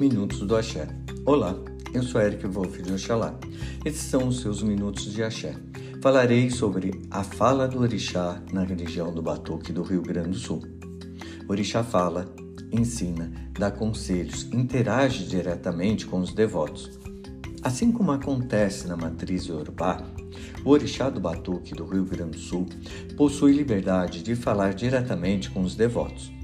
Minutos do Axé. Olá, eu sou Eric Wolff de Oxalá. Esses são os seus Minutos de Axé. Falarei sobre a fala do Orixá na religião do Batuque do Rio Grande do Sul. O Orixá fala, ensina, dá conselhos, interage diretamente com os devotos. Assim como acontece na matriz Yorubá, o Orixá do Batuque do Rio Grande do Sul possui liberdade de falar diretamente com os devotos.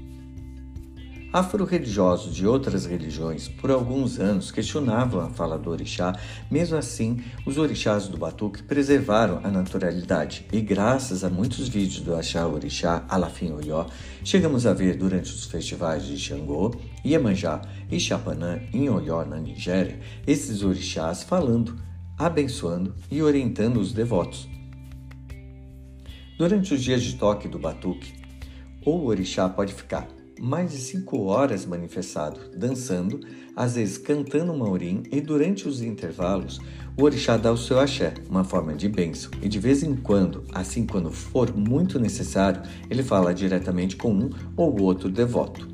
Afro-religiosos de outras religiões por alguns anos questionavam a fala do orixá, mesmo assim, os orixás do Batuque preservaram a naturalidade e, graças a muitos vídeos do Axá Orixá Alafim Oyó, chegamos a ver durante os festivais de Xangô, Iemanjá e Chapanã em Oyó, na Nigéria, esses orixás falando, abençoando e orientando os devotos. Durante os dias de toque do Batuque, o orixá pode ficar mais de cinco horas manifestado, dançando, às vezes cantando maurim e durante os intervalos o orixá dá o seu axé, uma forma de bênção, e de vez em quando, assim quando for muito necessário, ele fala diretamente com um ou outro devoto.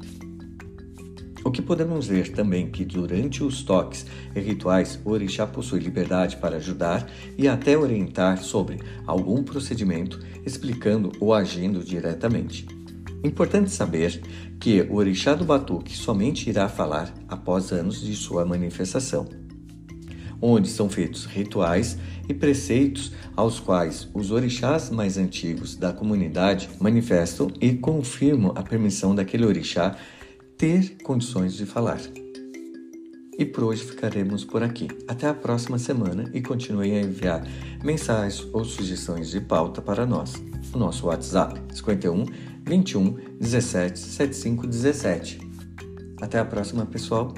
O que podemos ver também que durante os toques e rituais o orixá possui liberdade para ajudar e até orientar sobre algum procedimento, explicando ou agindo diretamente. Importante saber que o orixá do batuque somente irá falar após anos de sua manifestação, onde são feitos rituais e preceitos aos quais os orixás mais antigos da comunidade manifestam e confirmam a permissão daquele orixá ter condições de falar. E por hoje ficaremos por aqui. Até a próxima semana e continuem a enviar mensagens ou sugestões de pauta para nós. O nosso WhatsApp 51 21 17 75 17. Até a próxima, pessoal.